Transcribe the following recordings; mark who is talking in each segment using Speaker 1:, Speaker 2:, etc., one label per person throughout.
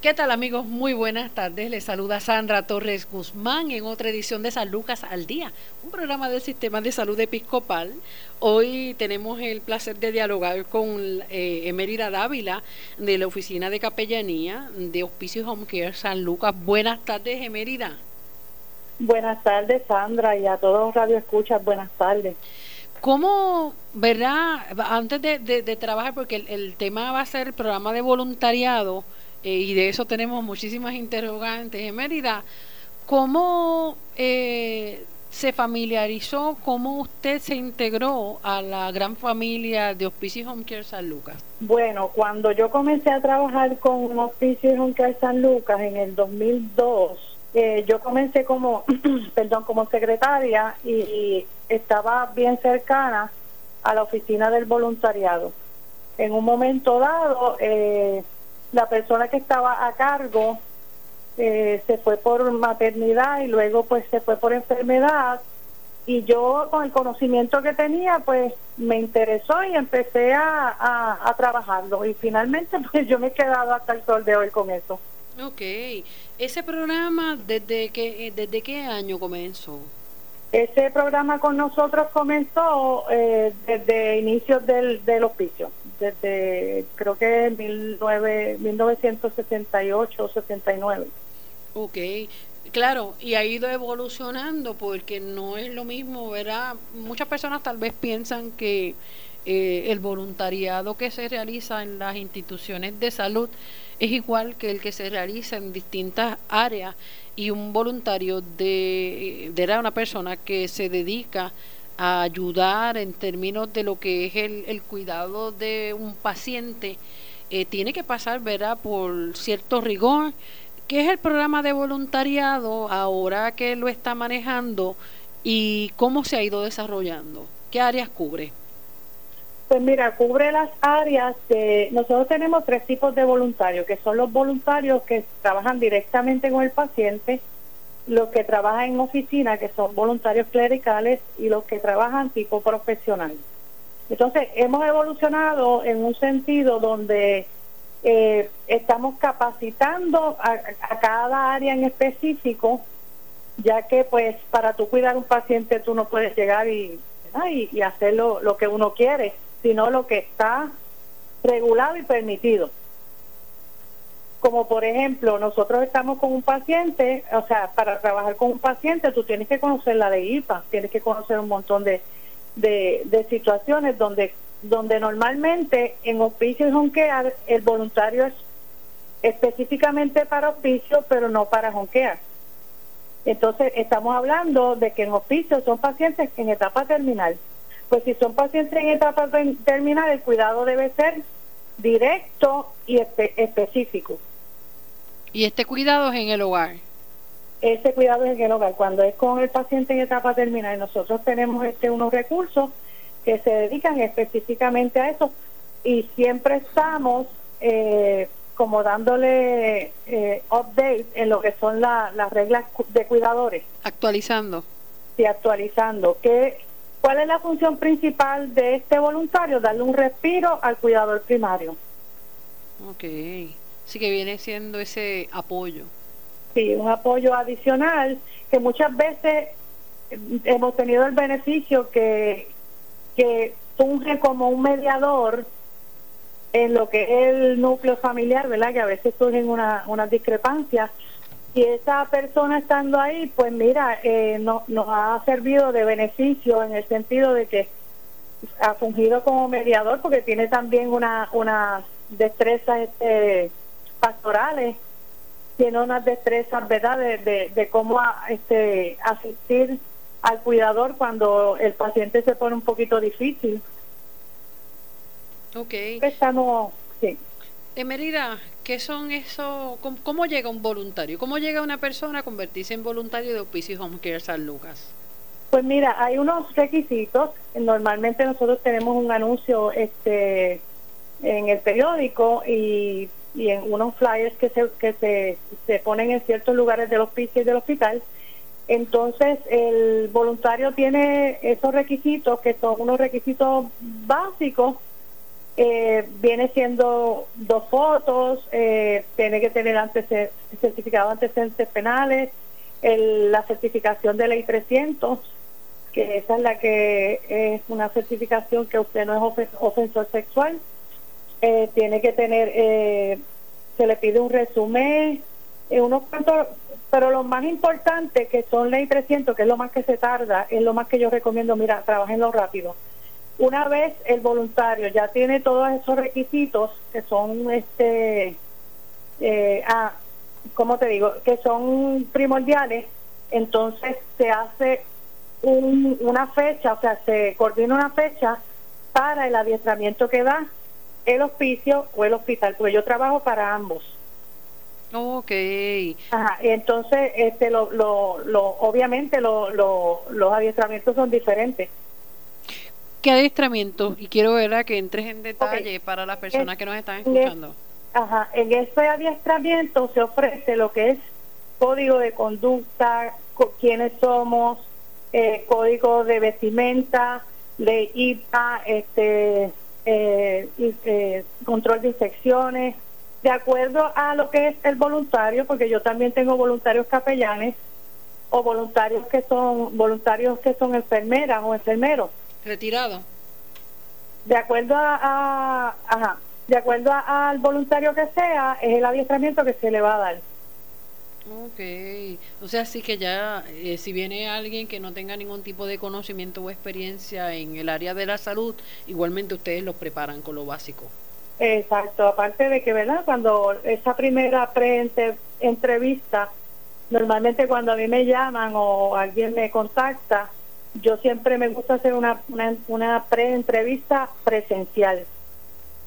Speaker 1: ¿Qué tal amigos? Muy buenas tardes. Les saluda Sandra Torres Guzmán en otra edición de San Lucas al Día, un programa del Sistema de Salud Episcopal. Hoy tenemos el placer de dialogar con eh, Emerida Dávila de la Oficina de Capellanía de Hospicio Home Care San Lucas. Buenas tardes, Emerida.
Speaker 2: Buenas tardes, Sandra, y a todos los radioescuchas, buenas tardes.
Speaker 1: ¿Cómo, verdad, antes de, trabajar, porque el, el tema va a ser el programa de voluntariado, eh, y de eso tenemos muchísimas interrogantes en Mérida. ¿Cómo eh, se familiarizó, cómo usted se integró a la gran familia de Hospicio Home Care San Lucas?
Speaker 2: Bueno, cuando yo comencé a trabajar con Hospicio Home Care San Lucas en el 2002, eh, yo comencé como, perdón, como secretaria y estaba bien cercana a la oficina del voluntariado. En un momento dado, eh, la persona que estaba a cargo eh, se fue por maternidad y luego pues se fue por enfermedad y yo con el conocimiento que tenía pues me interesó y empecé a, a, trabajarlo y finalmente pues yo me he quedado hasta el sol de hoy con eso.
Speaker 1: Ok, ese programa desde qué, desde qué año comenzó?
Speaker 2: Ese programa con nosotros comenzó eh, desde inicios del, del hospicio desde creo que en 1968 o 69.
Speaker 1: Ok, claro, y ha ido evolucionando porque no es lo mismo, ¿verdad? Muchas personas tal vez piensan que eh, el voluntariado que se realiza en las instituciones de salud es igual que el que se realiza en distintas áreas y un voluntario de, una persona que se dedica ayudar en términos de lo que es el, el cuidado de un paciente, eh, tiene que pasar ¿verdad? por cierto rigor. ¿Qué es el programa de voluntariado ahora que lo está manejando y cómo se ha ido desarrollando? ¿Qué áreas cubre?
Speaker 2: Pues mira, cubre las áreas de... Nosotros tenemos tres tipos de voluntarios, que son los voluntarios que trabajan directamente con el paciente, los que trabajan en oficina, que son voluntarios clericales, y los que trabajan tipo profesional. Entonces, hemos evolucionado en un sentido donde eh, estamos capacitando a, cada área en específico, ya que pues para tú cuidar un paciente tú no puedes llegar y, y, hacer lo que uno quiere, sino lo que está regulado y permitido como por ejemplo, nosotros estamos con un paciente, o sea, para trabajar con un paciente tú tienes que conocer la de IPA, tienes que conocer un montón de, de, situaciones donde donde normalmente en hospicio y honquear el voluntario es específicamente para hospicio, pero no para honquear. Entonces, estamos hablando de que en hospicio son pacientes en etapa terminal. Pues si son pacientes en etapa terminal, el cuidado debe ser directo y específico.
Speaker 1: ¿Y este cuidado es en el hogar?
Speaker 2: Este cuidado es en el hogar. Cuando es con el paciente en etapa terminal, nosotros tenemos este unos recursos que se dedican específicamente a eso y siempre estamos eh, como dándole eh, update en lo que son las reglas de cuidadores.
Speaker 1: Actualizando.
Speaker 2: Sí, actualizando. ¿Qué, ¿Cuál es la función principal de este voluntario? Darle un respiro al cuidador primario.
Speaker 1: Ok. Sí que viene siendo ese apoyo.
Speaker 2: Sí, un apoyo adicional que muchas veces hemos tenido el beneficio que, que funge como un mediador en lo que es el núcleo familiar, ¿verdad? Que a veces surgen unas una discrepancias. Y esa persona estando ahí, pues mira, eh, no, nos ha servido de beneficio en el sentido de que ha fungido como mediador porque tiene también una, una destreza este, pastorales tiene unas destrezas, ¿verdad?, de, de, cómo este, asistir al cuidador cuando el paciente se pone un poquito difícil.
Speaker 1: Ok.
Speaker 2: Estamos, sí.
Speaker 1: Emerida, ¿qué son eso? ¿Cómo, llega un voluntario? ¿Cómo llega una persona a convertirse en voluntario de Hospicio Home Care San Lucas?
Speaker 2: Pues mira, hay unos requisitos. Normalmente nosotros tenemos un anuncio este en el periódico y y en unos flyers que se, que se, se ponen en ciertos lugares del hospicio y del hospital. Entonces, el voluntario tiene esos requisitos que son unos requisitos básicos eh, viene siendo dos fotos, eh, tiene que tener antecedentes, certificado de antecedentes penales, la certificación de ley 300, que esa es la que es una certificación que usted no es ofensor sexual. Eh, tiene que tener, se le pide un resumen, unos cuantos, pero lo más importante que son ley 300, que es lo más que se tarda, es lo más que yo recomiendo, mira, trabajenlo rápido una vez el voluntario ya tiene todos esos requisitos que son, este, eh, ah, ¿cómo te digo? Que son primordiales, entonces se hace una fecha, o sea, se coordina una fecha para el adiestramiento que da el hospicio o el hospital, porque yo trabajo para ambos.
Speaker 1: Ok.
Speaker 2: Ajá, entonces, este, lo, lo, lo, obviamente lo, los adiestramientos son diferentes.
Speaker 1: ¿Qué adiestramiento? Y quiero ver que entres en detalle para las personas que nos están escuchando.
Speaker 2: Ajá, en ese adiestramiento se ofrece lo que es código de conducta, quiénes somos, eh, código de vestimenta, de IPA, este, eh, eh, control de infecciones, de acuerdo a lo que es el voluntario, porque yo también tengo voluntarios capellanes o voluntarios que son voluntarios que son enfermeras o enfermeros
Speaker 1: retirado.
Speaker 2: De acuerdo a, ajá, de acuerdo al voluntario que sea, es el adiestramiento que se le va a dar.
Speaker 1: Ok, o sea, sí que ya, eh, si viene alguien que no tenga ningún tipo de conocimiento o experiencia en el área de la salud, igualmente ustedes los preparan con lo básico.
Speaker 2: Exacto, aparte de que, ¿verdad? Cuando esa primera pre-entrevista, normalmente cuando a mí me llaman o alguien me contacta, yo siempre me gusta hacer una, una, una pre-entrevista presencial.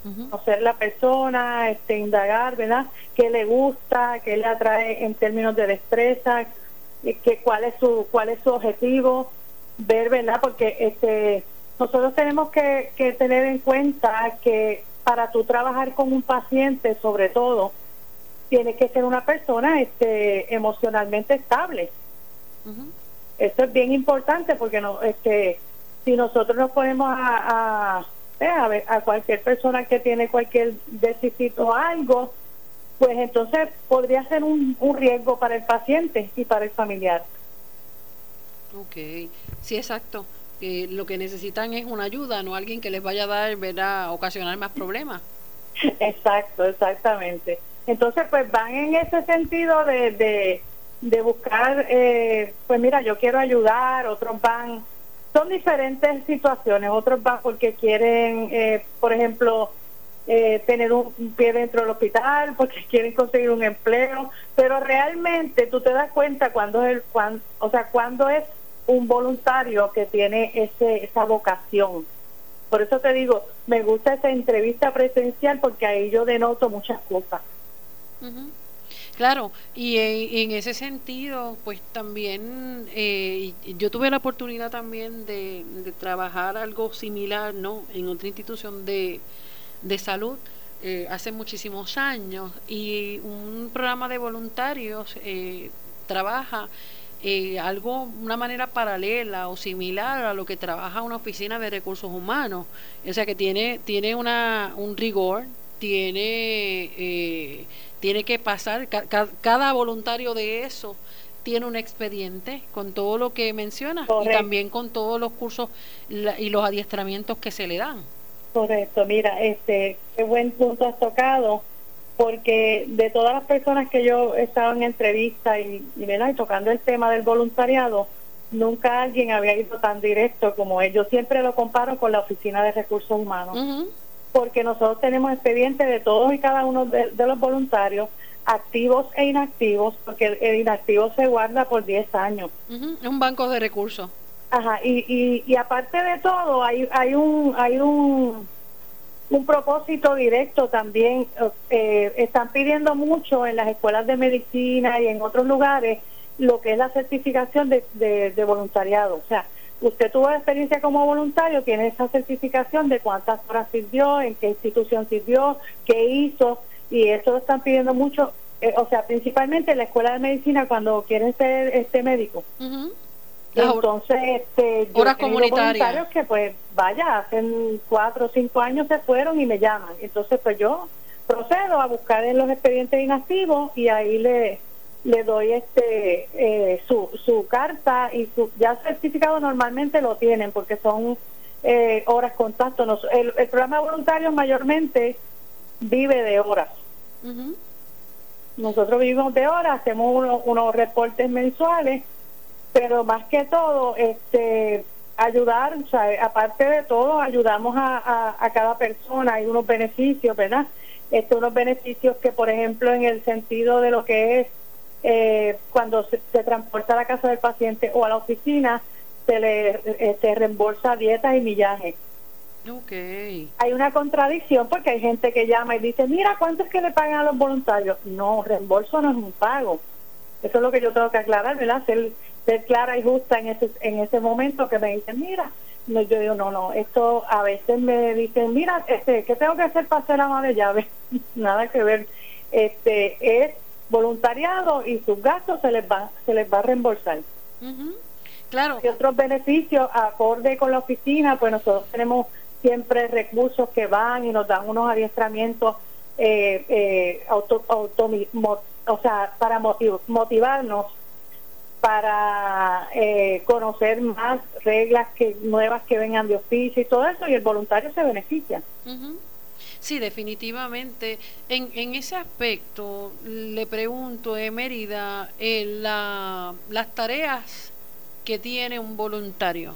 Speaker 2: Conocer la persona, este, indagar, ¿verdad? ¿Qué le gusta? ¿Qué le atrae en términos de destreza? Que, ¿Cuál es su cuál es su objetivo? Ver, ¿verdad? Porque este nosotros tenemos que, que tener en cuenta que para tú trabajar con un paciente, sobre todo, tiene que ser una persona este, emocionalmente estable. Esto es bien importante porque no, este, si nosotros nos ponemos a, a, eh, a, ver, a cualquier persona que tiene cualquier déficit o algo, pues entonces podría ser un, un riesgo para el paciente y para el familiar.
Speaker 1: Ok, sí, exacto. que lo que necesitan es una ayuda, no alguien que les vaya a dar, ¿verdad? ocasionar más problemas.
Speaker 2: Exacto, exactamente. Entonces, pues van en ese sentido de, de de buscar, eh, pues mira, yo quiero ayudar, otros van, son diferentes situaciones, otros van porque quieren, eh, por ejemplo, eh, tener un, pie dentro del hospital, porque quieren conseguir un empleo, pero realmente tú te das cuenta cuando es el, cuando, o sea, cuando es un voluntario que tiene ese, esa vocación. Por eso te digo, me gusta esa entrevista presencial porque ahí yo denoto muchas cosas.
Speaker 1: Claro, y en, ese sentido, pues también eh, yo tuve la oportunidad también de, trabajar algo similar, ¿no? En otra institución de, de salud eh, hace muchísimos años y un programa de voluntarios eh, trabaja algo, una manera paralela o similar a lo que trabaja una oficina de recursos humanos, o sea que tiene tiene una un rigor, tiene tiene que pasar, cada voluntario de eso tiene un expediente con todo lo que menciona y también con todos los cursos y los adiestramientos que se le dan.
Speaker 2: Correcto, mira, este, qué buen punto has tocado, porque de todas las personas que yo he estado en entrevista y, y, tocando el tema del voluntariado, nunca alguien había ido tan directo como él. Yo siempre lo comparo con la Oficina de Recursos Humanos porque nosotros tenemos expedientes de todos y cada uno de, los voluntarios, activos e inactivos, porque el, inactivo se guarda por 10 años.
Speaker 1: Es un banco de recursos.
Speaker 2: Ajá, y, y, aparte de todo, hay, hay un hay un, un propósito directo también. Eh, están pidiendo mucho en las escuelas de medicina y en otros lugares lo que es la certificación de, de voluntariado. O sea, usted tuvo experiencia como voluntario, tiene esa certificación de cuántas horas sirvió, en qué institución sirvió, qué hizo, y eso lo están pidiendo mucho, eh, o sea, principalmente en la escuela de medicina cuando quieren ser este médico. Entonces, este, yo
Speaker 1: horas comunitarias.
Speaker 2: que pues vaya, hace cuatro o cinco años se fueron y me llaman. Entonces, pues yo procedo a buscar en los expedientes inactivos y ahí le le doy este eh, su, su carta y su ya certificado normalmente lo tienen porque son eh, horas contacto. el, el, programa de voluntarios mayormente vive de horas. Nosotros vivimos de horas, hacemos unos reportes mensuales, pero más que todo, este ayudar, o sea, aparte de todo, ayudamos a, a, cada persona, hay unos beneficios, ¿verdad? Este, unos beneficios que, por ejemplo, en el sentido de lo que es eh, cuando se, transporta a la casa del paciente o a la oficina, se le este, reembolsa dietas y millaje.
Speaker 1: Okay.
Speaker 2: Hay una contradicción porque hay gente que llama y dice, mira, ¿cuánto es que le pagan a los voluntarios? No, reembolso no es un pago. Eso es lo que yo tengo que aclarar, ¿verdad? Ser, ser clara y justa en ese, en ese momento que me dicen, mira, no, yo digo, no, no, esto a veces me dicen, mira, este, ¿qué tengo que hacer para hacer ama de llave? Nada que ver. Este, es voluntariado y sus gastos se les va, se les va a reembolsar.
Speaker 1: Claro.
Speaker 2: Y otros beneficios acorde con la oficina, pues nosotros tenemos siempre recursos que van y nos dan unos adiestramientos eh, eh, auto, o sea, para motivarnos para eh, conocer más reglas que nuevas que vengan de oficio y todo eso y el voluntario se beneficia.
Speaker 1: Sí, definitivamente. En, en ese aspecto, le pregunto, Mérida, eh, la, las tareas que tiene un voluntario.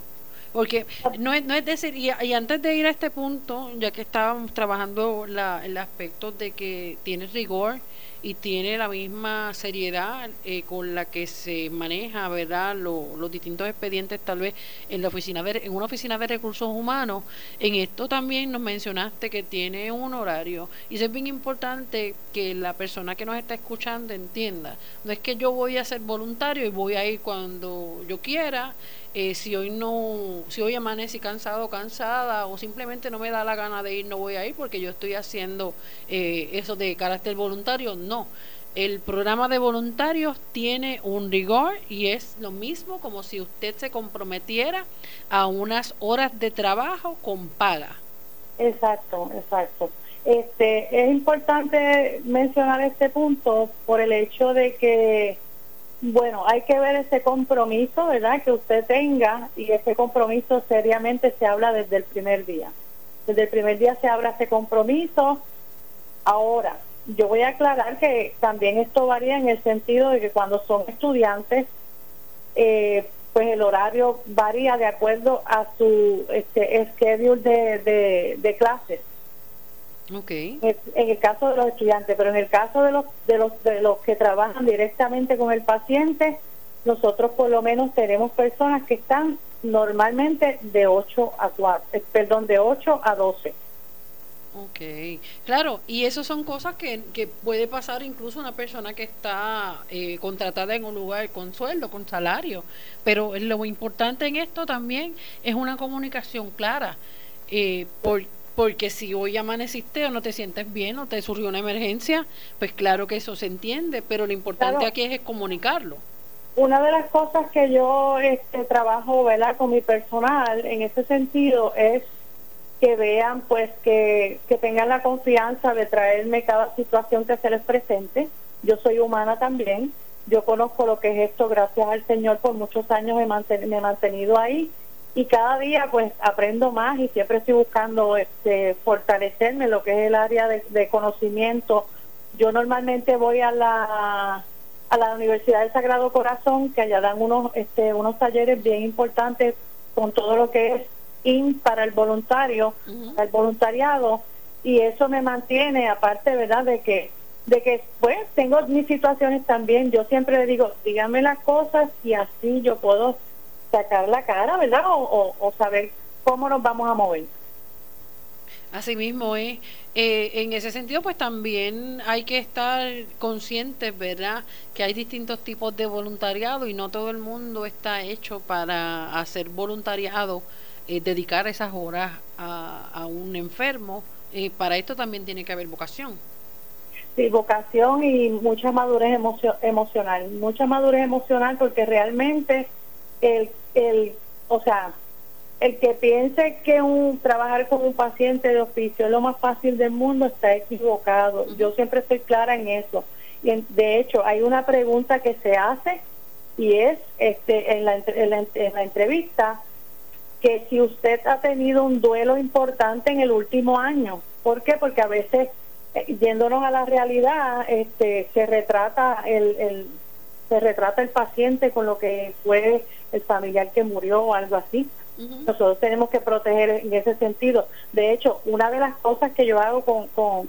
Speaker 1: Porque no es, no es decir, y, antes de ir a este punto, ya que estábamos trabajando la, el aspecto de que tiene rigor, y tiene la misma seriedad eh, con la que se maneja verdad los distintos expedientes tal vez en la oficina de, en una oficina de recursos humanos. En esto también nos mencionaste que tiene un horario y es bien importante que la persona que nos está escuchando entienda. No es que yo voy a ser voluntario y voy a ir cuando yo quiera eh, si hoy no, si hoy amanecí cansado o cansada o simplemente no me da la gana de ir, no voy a ir porque yo estoy haciendo eh, eso de carácter voluntario, no. El programa de voluntarios tiene un rigor y es lo mismo como si usted se comprometiera a unas horas de trabajo con paga.
Speaker 2: Exacto, exacto. Este, es importante mencionar este punto por el hecho de que bueno, hay que ver ese compromiso, ¿verdad? Que usted tenga y ese compromiso seriamente se habla desde el primer día. Desde el primer día se habla ese compromiso. Ahora, yo voy a aclarar que también esto varía en el sentido de que cuando son estudiantes, eh, pues el horario varía de acuerdo a su este, schedule de, de, de clases.
Speaker 1: Okay.
Speaker 2: En el caso de los estudiantes, pero en el caso de los, de los de los que trabajan directamente con el paciente, nosotros por lo menos tenemos personas que están normalmente de 8 a 4, eh, perdón, de 8 a 12.
Speaker 1: Ok, claro, y eso son cosas que, que puede pasar incluso una persona que está eh, contratada en un lugar con sueldo, con salario, pero lo importante en esto también es una comunicación clara, eh, por, porque si hoy amaneciste o no te sientes bien o te surgió una emergencia, pues claro que eso se entiende, pero lo importante aquí es, comunicarlo.
Speaker 2: Una de las cosas que yo este, trabajo ¿verdad? con mi personal en ese sentido es que vean pues que, que tengan la confianza de traerme cada situación que se les presente. Yo soy humana también, yo conozco lo que es esto, gracias al Señor por muchos años me, me he mantenido ahí y cada día pues aprendo más y siempre estoy buscando este fortalecerme lo que es el área de, conocimiento. Yo normalmente voy a la a la Universidad del Sagrado Corazón que allá dan unos este unos talleres bien importantes con todo lo que es IN para el voluntario el voluntariado y eso me mantiene aparte verdad de que de que pues tengo mis situaciones también. Yo siempre le digo díganme las cosas y así yo puedo sacar la cara, ¿verdad? O, saber cómo nos vamos a mover.
Speaker 1: Así mismo es. Eh, en ese sentido, pues también hay que estar conscientes, ¿verdad? Que hay distintos tipos de voluntariado y no todo el mundo está hecho para hacer voluntariado, eh, dedicar esas horas a, un enfermo. Eh, para esto también tiene que haber vocación.
Speaker 2: Sí, vocación y mucha madurez emocional. Mucha madurez emocional porque realmente el, el, o sea, el que piense que un trabajar con un paciente de oficio es lo más fácil del mundo está equivocado. Yo siempre estoy clara en eso. Y de hecho, hay una pregunta que se hace y es este en la, en la, en la entrevista que si usted ha tenido un duelo importante en el último año. ¿Por qué? Porque a veces, eh, yéndonos a la realidad, este, se retrata el, el, se retrata el paciente con lo que fue el familiar que murió o algo así. Nosotros tenemos que proteger en ese sentido. De hecho, una de las cosas que yo hago con, con,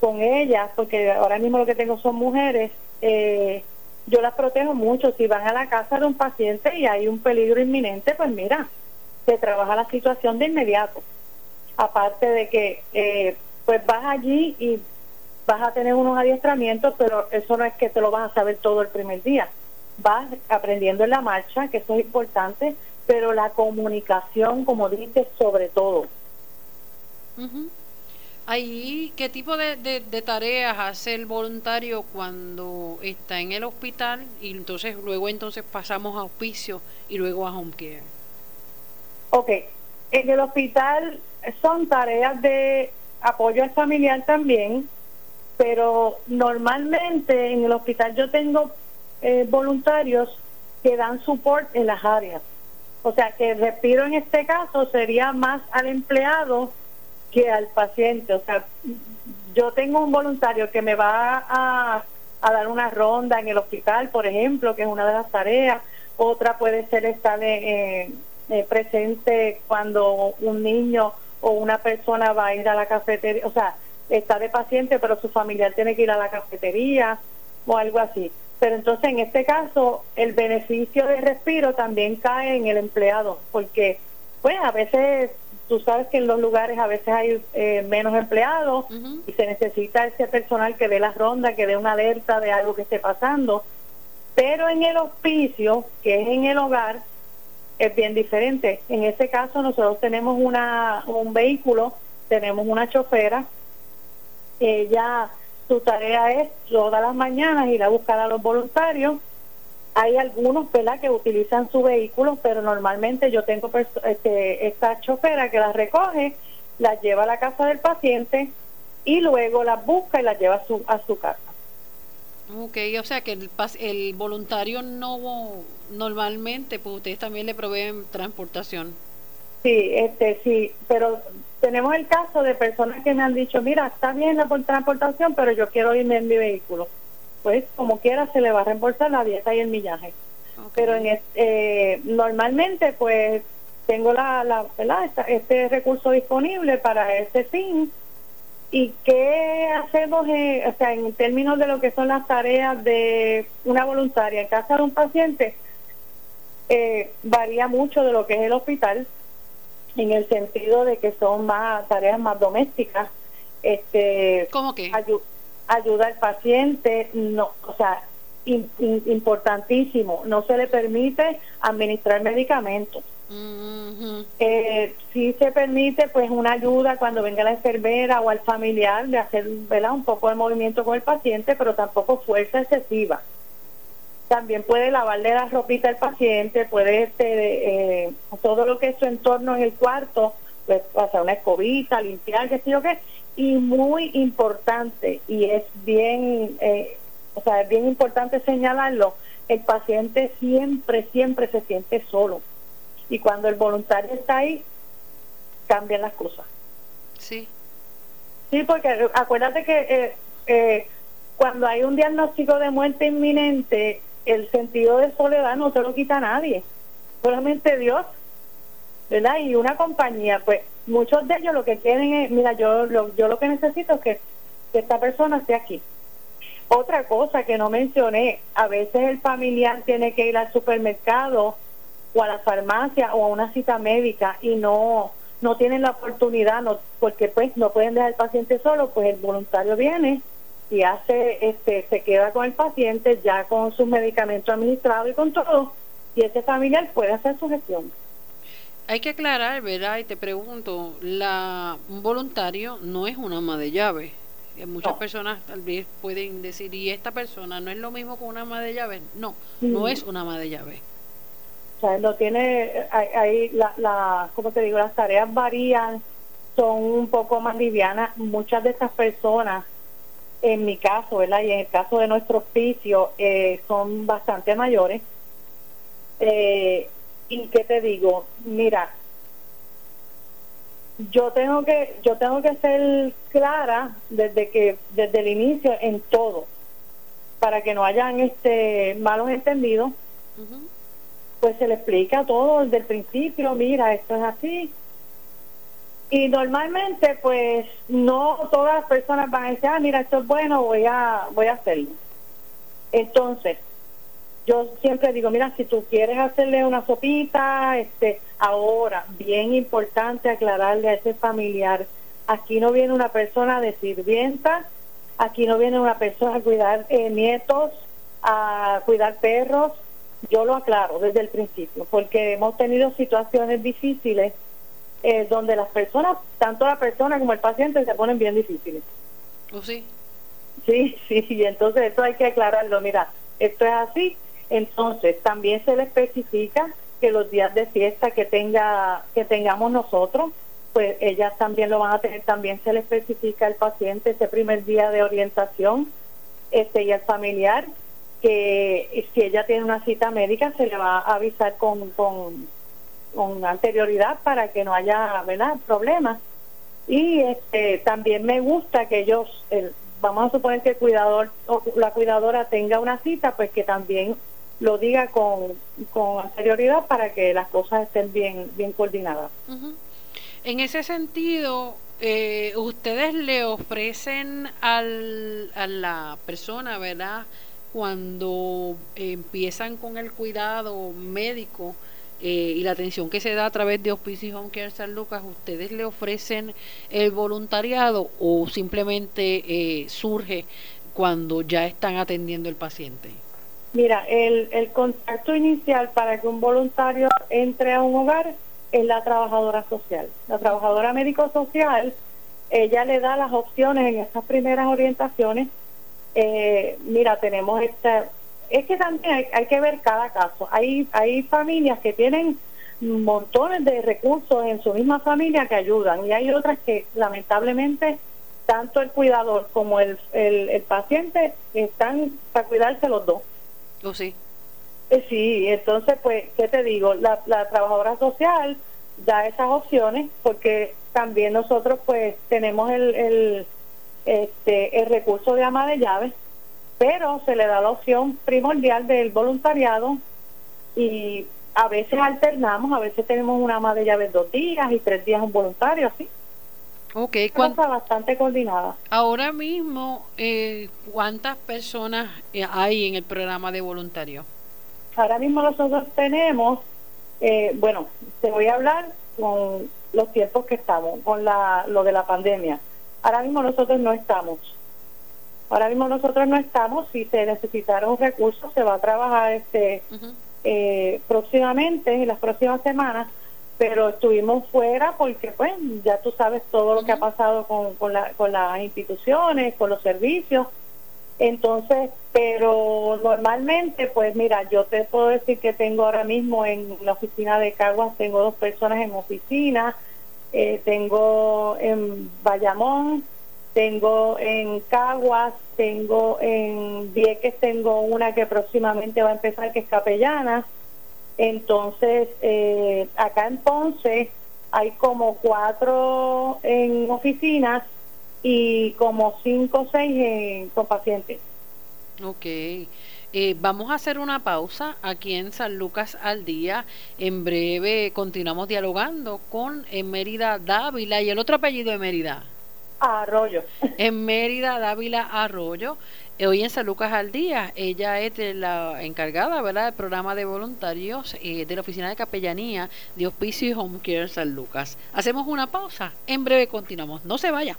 Speaker 2: con ellas, porque ahora mismo lo que tengo son mujeres, eh, yo las protejo mucho. Si van a la casa de un paciente y hay un peligro inminente, pues mira, se trabaja la situación de inmediato. Aparte de que, eh, pues vas allí y vas a tener unos adiestramientos, pero eso no es que te lo vas a saber todo el primer día. Vas aprendiendo en la marcha, que eso es importante, pero la comunicación, como dices, sobre todo.
Speaker 1: Ahí, ¿qué tipo de, de, tareas hace el voluntario cuando está en el hospital y entonces luego entonces pasamos a auspicio y luego a home care?
Speaker 2: Ok, en el hospital son tareas de apoyo al familiar también, pero normalmente en el hospital yo tengo eh, voluntarios que dan support en las áreas. O sea que respiro en este caso sería más al empleado que al paciente. O sea, yo tengo un voluntario que me va a, dar una ronda en el hospital, por ejemplo, que es una de las tareas. Otra puede ser estar eh, eh, presente cuando un niño o una persona va a ir a la cafetería. O sea, está de paciente, pero su familiar tiene que ir a la cafetería o algo así. Pero entonces en este caso el beneficio de respiro también cae en el empleado, porque pues a veces tú sabes que en los lugares a veces hay eh, menos empleados y se necesita ese personal que dé las rondas, que dé una alerta de algo que esté pasando. Pero en el hospicio, que es en el hogar, es bien diferente. En ese caso nosotros tenemos una, un vehículo, tenemos una chofera, ella su tarea es todas las mañanas ir a buscar a los voluntarios. Hay algunos ¿verdad? que utilizan su vehículo, pero normalmente yo tengo este, esta chofera que las recoge, las lleva a la casa del paciente y luego las busca y las lleva a su, a su casa.
Speaker 1: Ok, o sea que el, el voluntario no normalmente, pues ustedes también le proveen transportación.
Speaker 2: Sí, este, sí, pero tenemos el caso de personas que me han dicho, mira, está bien la transportación, pero yo quiero irme en mi vehículo. Pues como quiera se le va a reembolsar la dieta y el millaje. Pero en eh, normalmente pues tengo la, la este recurso disponible para ese fin. ¿Y qué hacemos eh, o sea, en términos de lo que son las tareas de una voluntaria en casa de un paciente? Eh, varía mucho de lo que es el hospital en el sentido de que son más tareas más domésticas. Este,
Speaker 1: ¿Cómo que?
Speaker 2: ayuda al paciente, no, o sea, importantísimo, no se le permite administrar medicamentos. eh, sí se permite pues una ayuda cuando venga la enfermera o al familiar de hacer ¿verdad? un poco de movimiento con el paciente, pero tampoco fuerza excesiva. También puede lavarle la ropita al paciente, puede este, eh, todo lo que es su entorno en el cuarto, pues pasar una escobita, limpiar, qué sé yo qué. Y muy importante, y es bien, eh, o sea, es bien importante señalarlo, el paciente siempre, siempre se siente solo. Y cuando el voluntario está ahí, cambian las cosas.
Speaker 1: Sí.
Speaker 2: Sí, porque acuérdate que eh, eh, cuando hay un diagnóstico de muerte inminente, el sentido de soledad no se lo quita a nadie, solamente Dios, ¿verdad? Y una compañía, pues muchos de ellos lo que quieren es, mira, yo lo, yo lo que necesito es que, esta persona esté aquí. Otra cosa que no mencioné, a veces el familiar tiene que ir al supermercado o a la farmacia o a una cita médica y no no tienen la oportunidad, no, porque pues no pueden dejar al paciente solo, pues el voluntario viene y hace, este, se queda con el paciente ya con sus medicamentos administrados y con todo, y ese familiar puede hacer su gestión.
Speaker 1: Hay que aclarar, ¿verdad? Y te pregunto, la, un voluntario no es una ama de llave. Muchas personas tal vez pueden decir, ¿y esta persona no es lo mismo que una ama de llave? No, no es una ama de llave.
Speaker 2: O sea, no tiene, hay, la, la, como te digo, las tareas varían, son un poco más livianas. Muchas de estas personas, en mi caso, ¿verdad? Y en el caso de nuestro oficio, eh, son bastante mayores. Eh, y qué te digo, mira, yo tengo que yo tengo que ser clara desde que desde el inicio en todo para que no hayan este malos entendidos pues se le explica todo desde el principio mira esto es así y normalmente pues no todas las personas van a decir ah mira esto es bueno voy a voy a hacerlo entonces yo siempre digo, mira, si tú quieres hacerle una sopita, este, ahora, bien importante aclararle a ese familiar, aquí no viene una persona de sirvienta, aquí no viene una persona a cuidar eh, nietos, a cuidar perros, yo lo aclaro desde el principio, porque hemos tenido situaciones difíciles eh, donde las personas, tanto la persona como el paciente, se ponen bien difíciles.
Speaker 1: ¿Oh, sí?
Speaker 2: Sí, sí, y entonces eso hay que aclararlo, mira, esto es así, entonces, también se le especifica que los días de fiesta que tenga que tengamos nosotros, pues ellas también lo van a tener, también se le especifica al paciente ese primer día de orientación este y al familiar que si ella tiene una cita médica se le va a avisar con, con, con anterioridad para que no haya ¿verdad? problemas. Y este, también me gusta que ellos, vamos a suponer que el cuidador o la cuidadora tenga una cita, pues que también lo diga con, con anterioridad para que las cosas estén bien, bien coordinadas.
Speaker 1: En ese sentido, eh, ustedes le ofrecen al, a la persona, ¿verdad? Cuando empiezan con el cuidado médico eh, y la atención que se da a través de Hospice Home Care San Lucas, ¿ustedes le ofrecen el voluntariado o simplemente eh, surge cuando ya están atendiendo el paciente?
Speaker 2: Mira, el, contacto inicial para que un voluntario entre a un hogar es la trabajadora social. La trabajadora médico-social, ella le da las opciones en estas primeras orientaciones. Eh, mira, tenemos esta... Es que también hay, que ver cada caso. Hay, hay familias que tienen montones de recursos en su misma familia que ayudan y hay otras que lamentablemente tanto el cuidador como el, el, el paciente están para cuidarse los dos.
Speaker 1: ¿O oh, sí?
Speaker 2: Eh, sí, entonces, pues, ¿qué te digo? La, la trabajadora social da esas opciones porque también nosotros, pues, tenemos el, el, este, el recurso de ama de llaves, pero se le da la opción primordial del voluntariado y a veces alternamos, a veces tenemos una ama de llaves dos días y tres días un voluntario, así.
Speaker 1: Ok,
Speaker 2: cosa bastante coordinada.
Speaker 1: Ahora mismo, eh, ¿cuántas personas eh, hay en el programa de voluntarios?
Speaker 2: Ahora mismo nosotros tenemos, eh, bueno, te voy a hablar con los tiempos que estamos, con la, lo de la pandemia. Ahora mismo nosotros no estamos. Ahora mismo nosotros no estamos. Si se necesitaron recursos, se va a trabajar este próximamente, en las próximas semanas pero estuvimos fuera porque pues ya tú sabes todo lo que ha pasado con, con, la, con las instituciones, con los servicios. Entonces, pero normalmente, pues mira, yo te puedo decir que tengo ahora mismo en la oficina de Caguas, tengo dos personas en oficina, eh, tengo en Bayamón, tengo en Caguas, tengo en Vieques, tengo una que próximamente va a empezar, que es capellana entonces, eh, acá en Ponce hay como cuatro en oficinas y como cinco o seis con pacientes.
Speaker 1: Ok. Eh, vamos a hacer una pausa aquí en San Lucas al día. En breve continuamos dialogando con Mérida Dávila y el otro apellido de Mérida.
Speaker 2: Arroyo.
Speaker 1: En Mérida Dávila Arroyo. Eh, hoy en San Lucas al Día, ella es la encargada ¿verdad? del programa de voluntarios eh, de la Oficina de Capellanía de Hospicio y Home Care San Lucas. Hacemos una pausa, en breve continuamos, no se vaya.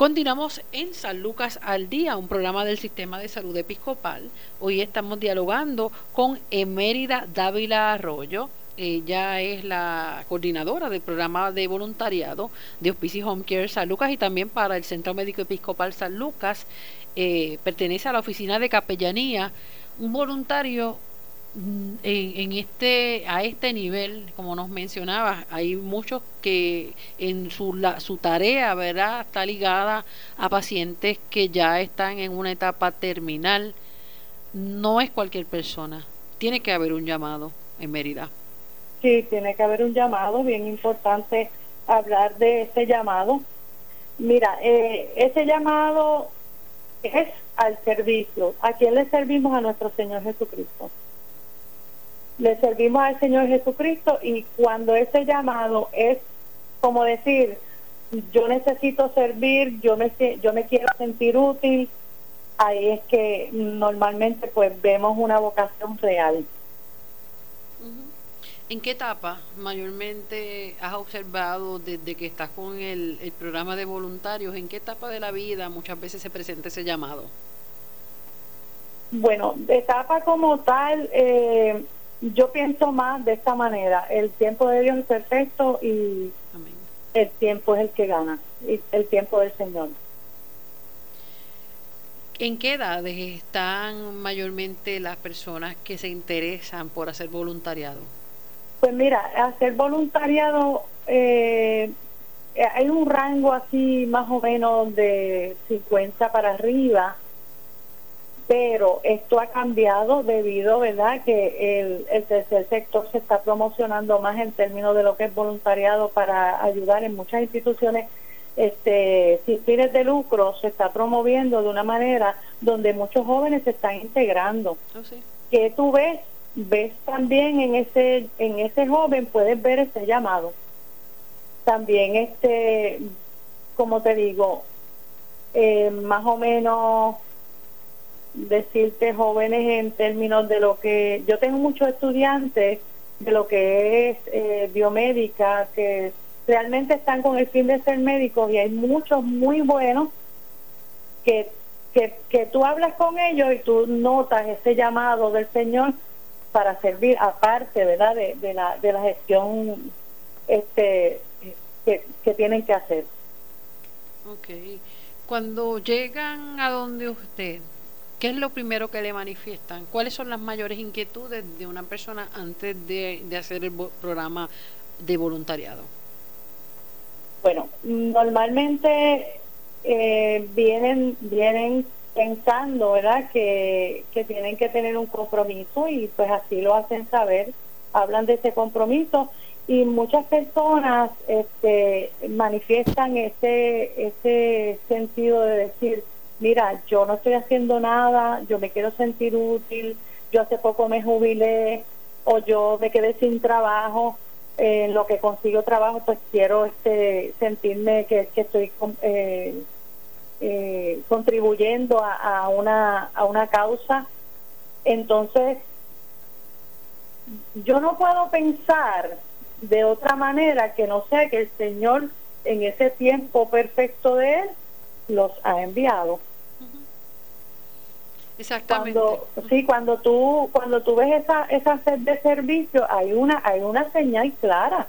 Speaker 1: Continuamos en San Lucas al Día, un programa del Sistema de Salud Episcopal. Hoy estamos dialogando con Emérida Dávila Arroyo, ella es la coordinadora del programa de voluntariado de Hospice Home Care San Lucas y también para el Centro Médico Episcopal San Lucas. Eh, pertenece a la oficina de capellanía. Un voluntario mm, en, este a este nivel como nos mencionabas hay muchos que en su su tarea verdad está ligada a pacientes que ya están en una etapa terminal no es cualquier persona tiene que haber un llamado en Mérida
Speaker 2: sí tiene que haber un llamado bien importante hablar de ese llamado. Mira eh, ese llamado es al servicio. A quién le servimos a nuestro Señor Jesucristo. Le servimos al Señor Jesucristo y cuando ese llamado es como decir, yo necesito servir, yo me, yo me quiero sentir útil, ahí es que normalmente pues vemos una vocación real.
Speaker 1: ¿En qué etapa mayormente has observado desde que estás con el, el programa de voluntarios? ¿En qué etapa de la vida muchas veces se presenta ese llamado?
Speaker 2: Bueno, etapa como tal, eh, yo pienso más de esta manera, el tiempo de Dios es perfecto y el tiempo es el que gana, el tiempo del Señor.
Speaker 1: ¿En qué edades están mayormente las personas que se interesan por hacer voluntariado?
Speaker 2: Pues mira, hacer voluntariado eh, hay un rango así más o menos de 50 para arriba pero esto ha cambiado debido, ¿verdad?, que el, el, tercer sector se está promocionando más en términos de lo que es voluntariado para ayudar en muchas instituciones este, sin fines de lucro, se está promoviendo de una manera donde muchos jóvenes se están integrando. Oh, ¿Qué tú ves? Ves también en ese, en ese joven, puedes ver ese llamado. También, este, como te digo, eh, más o menos decirte jóvenes en términos de lo que yo tengo muchos estudiantes de lo que es eh, biomédica que realmente están con el fin de ser médicos y hay muchos muy buenos que, que, que tú hablas con ellos y tú notas ese llamado del Señor para servir aparte verdad de, de la de la gestión este que, que tienen que hacer
Speaker 1: okay cuando llegan a donde usted ¿Qué es lo primero que le manifiestan? ¿Cuáles son las mayores inquietudes de una persona antes de, hacer el programa de voluntariado?
Speaker 2: Bueno, normalmente eh, vienen vienen pensando, ¿verdad? Que, que tienen que tener un compromiso y pues así lo hacen saber, hablan de ese compromiso y muchas personas este, manifiestan ese ese sentido de decir mira, yo no estoy haciendo nada, yo me quiero sentir útil, yo hace poco me jubilé o yo me quedé sin trabajo, en lo que consigo trabajo, pues quiero este sentirme que, estoy eh, eh, contribuyendo a, una, a una causa. Entonces, yo no puedo pensar de otra manera que no sea que el Señor en ese tiempo perfecto de Él los ha enviado.
Speaker 1: Exactamente.
Speaker 2: Cuando, sí, cuando tú, cuando tú ves esa, esa sed de servicio, hay una, hay una señal clara.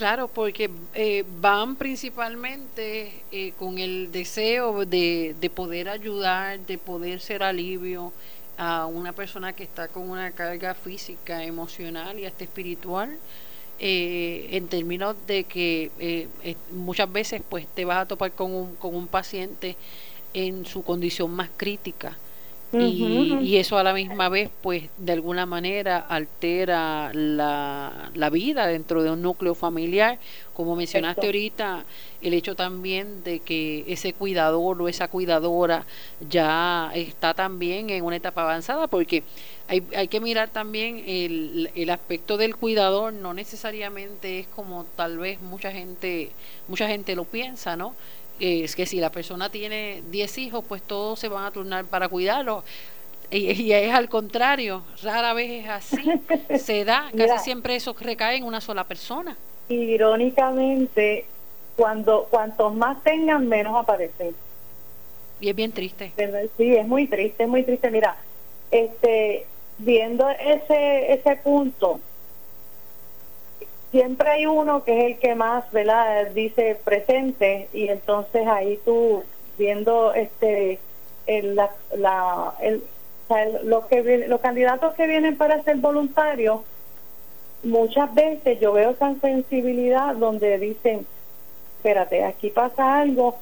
Speaker 1: Claro, porque eh, van principalmente eh, con el deseo de, de poder ayudar, de poder ser alivio a una persona que está con una carga física, emocional y hasta espiritual. Eh, en términos de que eh, muchas veces pues te vas a topar con un, con un paciente en su condición más crítica y, eso a la misma vez pues de alguna manera altera la, la vida dentro de un núcleo familiar. Como mencionaste ahorita el hecho también de que ese cuidador o esa cuidadora ya está también en una etapa avanzada porque hay, hay que mirar también el, el aspecto del cuidador no necesariamente es como tal vez mucha gente mucha gente lo piensa no es que si la persona tiene 10 hijos, pues todos se van a turnar para cuidarlos. Y, es al contrario, rara vez es así, se da, casi siempre eso recae en una sola persona.
Speaker 2: Irónicamente, cuando cuantos más tengan, menos aparecen.
Speaker 1: Y es bien triste.
Speaker 2: Sí, es muy triste, es muy triste. Mira, este, viendo ese, ese punto, siempre hay uno que es el que más, ¿verdad? Dice presente y entonces ahí tú viendo este el, la, el, sea, los, que, los candidatos que vienen para ser voluntarios, muchas veces yo veo esa sensibilidad donde dicen, espérate, aquí pasa algo,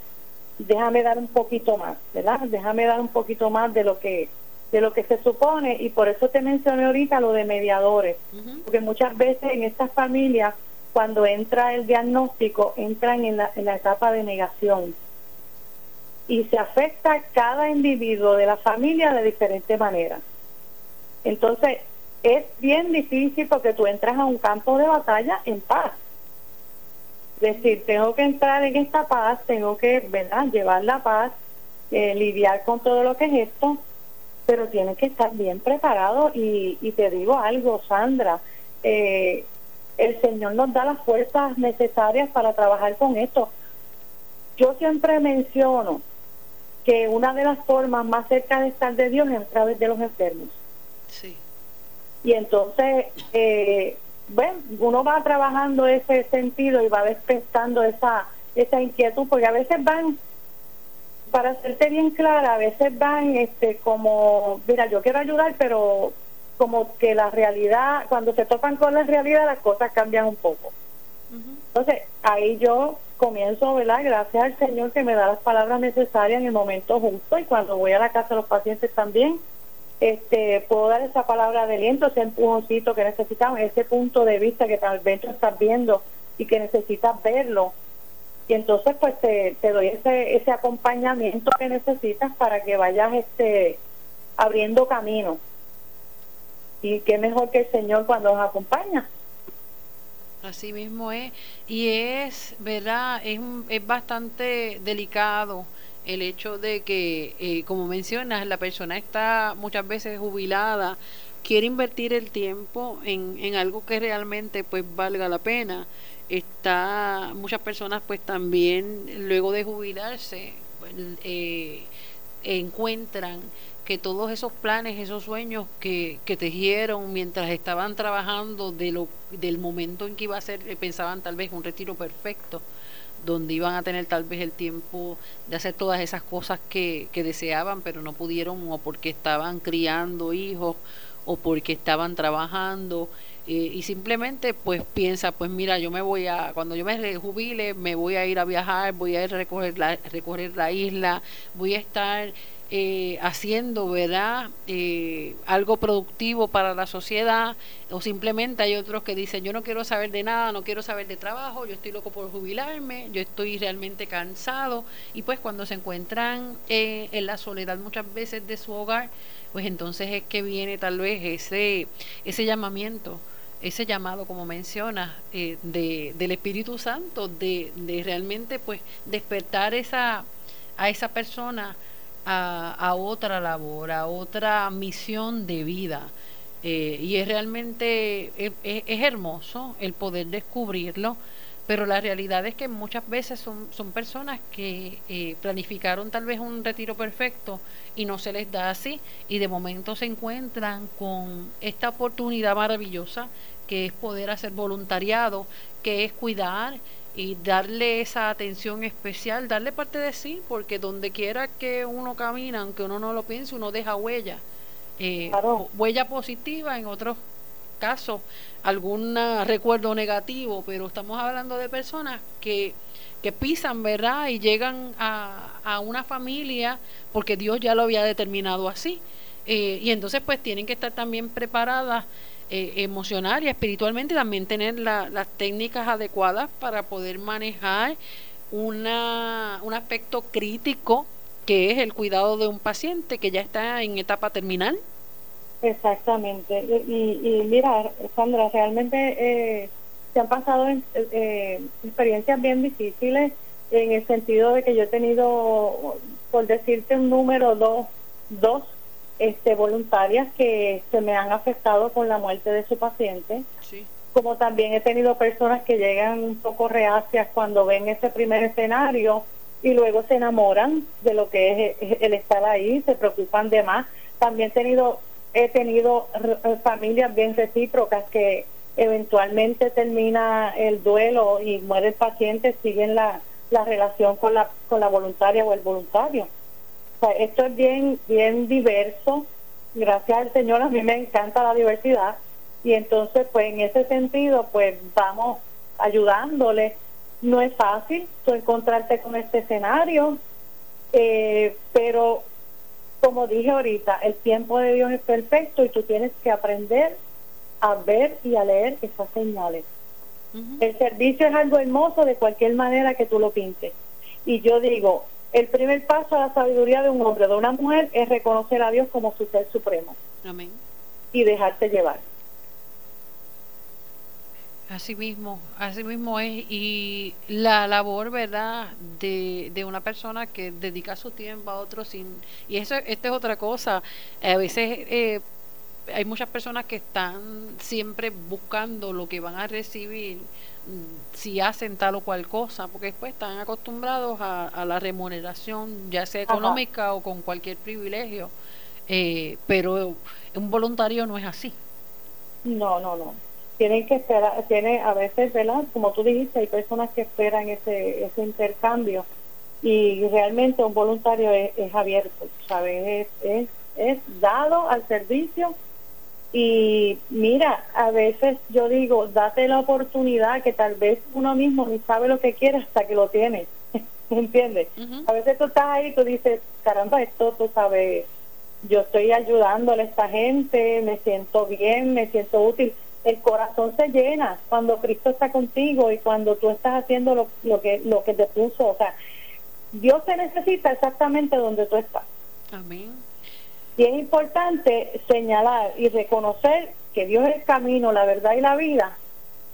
Speaker 2: déjame dar un poquito más, ¿verdad? Déjame dar un poquito más de lo que de lo que se supone y por eso te mencioné ahorita lo de mediadores, porque muchas veces en estas familias cuando entra el diagnóstico entran en la, en la etapa de negación y se afecta a cada individuo de la familia de diferente manera. Entonces, es bien difícil porque tú entras a un campo de batalla en paz. Es decir, tengo que entrar en esta paz, tengo que ¿verdad? llevar la paz, eh, lidiar con todo lo que es esto, pero tienes que estar bien preparado y, y te digo algo, Sandra, eh, el Señor nos da las fuerzas necesarias para trabajar con esto. Yo siempre menciono que una de las formas más cerca de estar de Dios es a través de los enfermos. Sí. Y entonces, eh, bueno, uno va trabajando ese sentido y va despertando esa, esa inquietud, porque a veces van, para hacerte bien clara, a veces van este como, mira, yo quiero ayudar, pero como que la realidad, cuando se topan con la realidad, las cosas cambian un poco. Entonces, ahí yo comienzo, ¿verdad? Gracias al Señor que me da las palabras necesarias en el momento justo y cuando voy a la casa de los pacientes también, este, puedo dar esa palabra de aliento, ese empujoncito que necesitamos, ese punto de vista que tal vez tú estás viendo y que necesitas verlo. Y entonces pues te, doy ese, ese acompañamiento que necesitas para que vayas este, abriendo camino. Y qué mejor que el Señor cuando nos acompaña.
Speaker 1: Así mismo es. Y es, ¿verdad? Es, es bastante delicado el hecho de que, eh, como mencionas, la persona está muchas veces jubilada, quiere invertir el tiempo en, en algo que realmente pues valga la pena. Está, muchas personas pues también luego de jubilarse pues, eh, encuentran que todos esos planes, esos sueños que, que tejieron mientras estaban trabajando de lo, del momento en que iba a ser, eh, pensaban tal vez un retiro perfecto, donde iban a tener tal vez el tiempo de hacer todas esas cosas que, que deseaban, pero no pudieron o porque estaban criando hijos o porque estaban trabajando eh, y simplemente pues piensa pues mira yo me voy a cuando yo me jubile me voy a ir a viajar voy a ir a recorrer la, recorrer la isla voy a estar eh, haciendo, ¿verdad? Eh, algo productivo para la sociedad o simplemente hay otros que dicen yo no quiero saber de nada, no quiero saber de trabajo, yo estoy loco por jubilarme, yo estoy realmente cansado y pues cuando se encuentran eh, en la soledad muchas veces de su hogar, pues entonces es que viene tal vez ese, ese llamamiento ese llamado, como menciona de, del Espíritu Santo, de, de realmente pues despertar esa, a esa persona a, otra labor, a otra misión de vida. Eh, y es realmente, es, hermoso el poder descubrirlo, pero la realidad es que muchas veces son, son personas que eh, planificaron tal vez un retiro perfecto y no se les da así, y de momento se encuentran con esta oportunidad maravillosa que es poder hacer voluntariado, que es cuidar y darle esa atención especial, darle parte de sí, porque donde quiera que uno camina, aunque uno no lo piense, uno deja huella, eh, huella positiva, en otros casos algún recuerdo negativo, pero estamos hablando de personas que, que pisan, ¿verdad? Y llegan a, a una familia porque Dios ya lo había determinado así. Eh, y entonces pues tienen que estar también preparadas eh, emocional y espiritualmente también tener las técnicas adecuadas para poder manejar una, un aspecto crítico que es el cuidado de un paciente que ya está en etapa terminal.
Speaker 2: Exactamente. Y, y mira, Sandra, realmente eh, se han pasado eh, experiencias bien difíciles en el sentido de que yo he tenido, por decirte un número, dos, dos este, voluntarias que se me han afectado con la muerte de su paciente. Como también he tenido personas que llegan un poco reacias cuando ven ese primer escenario y luego se enamoran de lo que es el estar ahí, se preocupan de más. También he tenido, he tenido eh, familias bien recíprocas que eventualmente termina el duelo y muere el paciente, siguen la, la relación con la, con la voluntaria o el voluntario. Esto es bien, bien diverso. Gracias al Señor, a mí me encanta la diversidad. Y entonces pues en ese sentido pues vamos ayudándole. No es fácil tú encontrarte con este escenario, eh, pero como dije ahorita, el tiempo de Dios es perfecto y tú tienes que aprender a ver y a leer esas señales. El servicio es algo hermoso de cualquier manera que tú lo pintes. Y yo digo, el primer paso a la sabiduría de un hombre o de una mujer es reconocer a Dios como su ser supremo.
Speaker 1: Amén.
Speaker 2: Y dejarse llevar.
Speaker 1: Así mismo, así mismo es. Y la labor, ¿verdad?, de, de una persona que dedica su tiempo a otro sin... Y eso, esta es otra cosa. A veces eh, hay muchas personas que están siempre buscando lo que van a recibir mm, si hacen tal o cual cosa, porque después están acostumbrados a, la remuneración, ya sea económica o con cualquier privilegio. Eh, pero un voluntario no es así.
Speaker 2: No, no, no tienen que esperar, tiene a veces, ¿verdad? Como tú dijiste, hay personas que esperan ese, ese intercambio y realmente un voluntario es, abierto, ¿sabes? Es, es, es dado al servicio y mira, a veces yo digo, date la oportunidad que tal vez uno mismo ni sabe lo que quiere hasta que lo tiene, ¿entiendes? A veces tú estás ahí y tú dices, caramba, esto tú sabes, yo estoy ayudándole a esta gente, me siento bien, me siento útil el corazón se llena cuando Cristo está contigo y cuando tú estás haciendo lo, lo que lo que te puso, o sea, Dios te necesita exactamente donde tú estás.
Speaker 1: Amén.
Speaker 2: Y es importante señalar y reconocer que Dios es el camino, la verdad y la vida.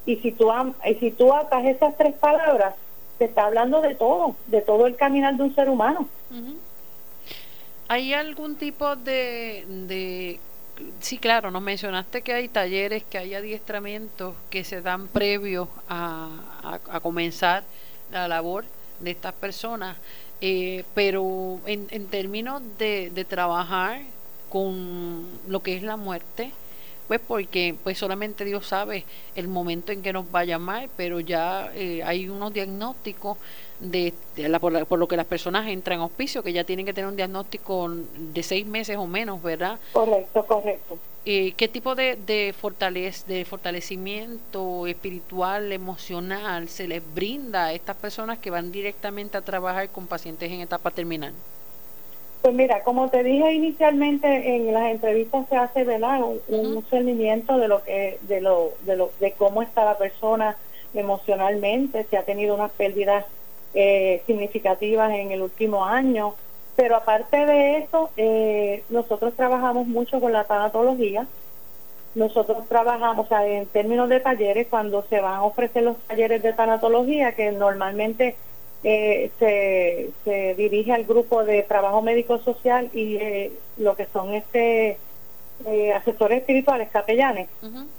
Speaker 2: Y si tú y si tú atas esas tres palabras, te está hablando de todo, de todo el caminar de un ser humano.
Speaker 1: ¿Hay algún tipo de, de sí, claro, nos mencionaste que hay talleres, que hay adiestramientos que se dan previos a, a, comenzar la labor de estas personas, eh, pero en, en términos de, de trabajar con lo que es la muerte, pues porque pues solamente Dios sabe el momento en que nos va a llamar, pero ya eh, hay unos diagnósticos de, la, por, lo que las personas entran en hospicio, que ya tienen que tener un diagnóstico de seis meses o menos, ¿verdad?
Speaker 2: Correcto, correcto.
Speaker 1: Eh, ¿Qué tipo de, de, fortalez, de fortalecimiento espiritual, emocional se les brinda a estas personas que van directamente a trabajar con pacientes en etapa terminal?
Speaker 2: Pues mira, como te dije inicialmente en las entrevistas se hace ¿verdad? un, uh de lo que de lo de lo de cómo está la persona emocionalmente, si ha tenido unas pérdidas eh, significativas en el último año, pero aparte de eso, eh, nosotros trabajamos mucho con la tanatología. Nosotros trabajamos, o sea, en términos de talleres, cuando se van a ofrecer los talleres de tanatología, que normalmente eh, se, se, dirige al grupo de trabajo médico social y eh, lo que son este eh, asesores espirituales, capellanes,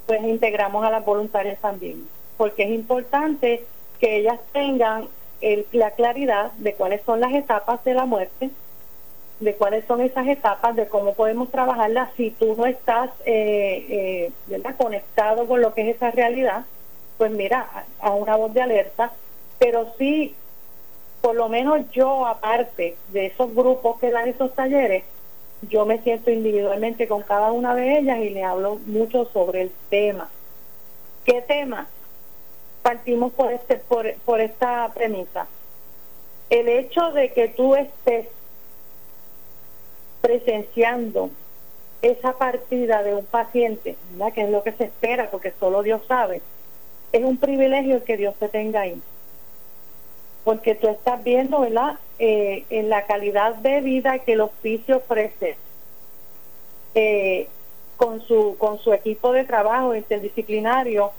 Speaker 2: pues integramos a las voluntarias también, porque es importante que ellas tengan el, la claridad de cuáles son las etapas de la muerte, de cuáles son esas etapas, de cómo podemos trabajarlas si tú no estás eh, conectado con lo que es esa realidad, pues mira, a una voz de alerta, pero sí por lo menos yo, aparte de esos grupos que dan esos talleres, yo me siento individualmente con cada una de ellas y le hablo mucho sobre el tema. ¿Qué tema? Partimos por, este, por, por esta premisa. El hecho de que tú estés presenciando esa partida de un paciente, ¿verdad? que es lo que se espera, porque solo Dios sabe, es un privilegio que Dios te tenga ahí porque tú estás viendo, ¿verdad?, eh, en la calidad de vida que el hospicio ofrece eh, con, su, con su equipo de trabajo interdisciplinario,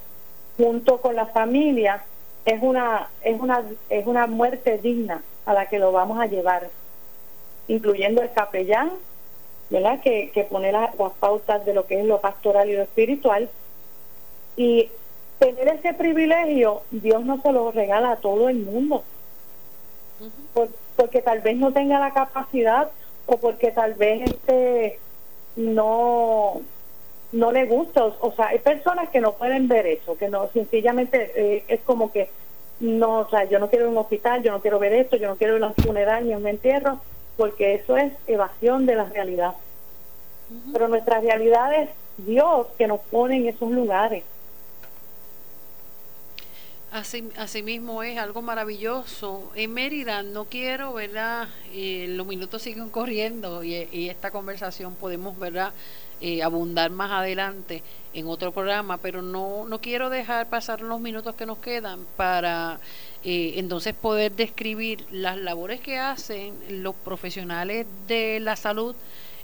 Speaker 2: junto con la familia, es una, es una, es una muerte digna a la que lo vamos a llevar, incluyendo el capellán, ¿verdad?, que, que pone las pautas de lo que es lo pastoral y lo espiritual. Y tener ese privilegio, Dios no se lo regala a todo el mundo porque tal vez no tenga la capacidad o porque tal vez este no no le gusta. O, sea hay personas que no pueden ver eso que no sencillamente eh, es como que no o sea yo no quiero ir a un hospital yo no quiero ver esto yo no quiero ir a un funeral ni a un entierro porque eso es evasión de la realidad. Pero nuestra realidad es Dios que nos pone en esos lugares.
Speaker 1: Así, así mismo es algo maravilloso. En Mérida no quiero, ¿verdad? Eh, los minutos siguen corriendo y, esta conversación podemos, ¿verdad? Eh, abundar más adelante en otro programa, pero no, no quiero dejar pasar los minutos que nos quedan para eh, entonces poder describir las labores que hacen los profesionales de la salud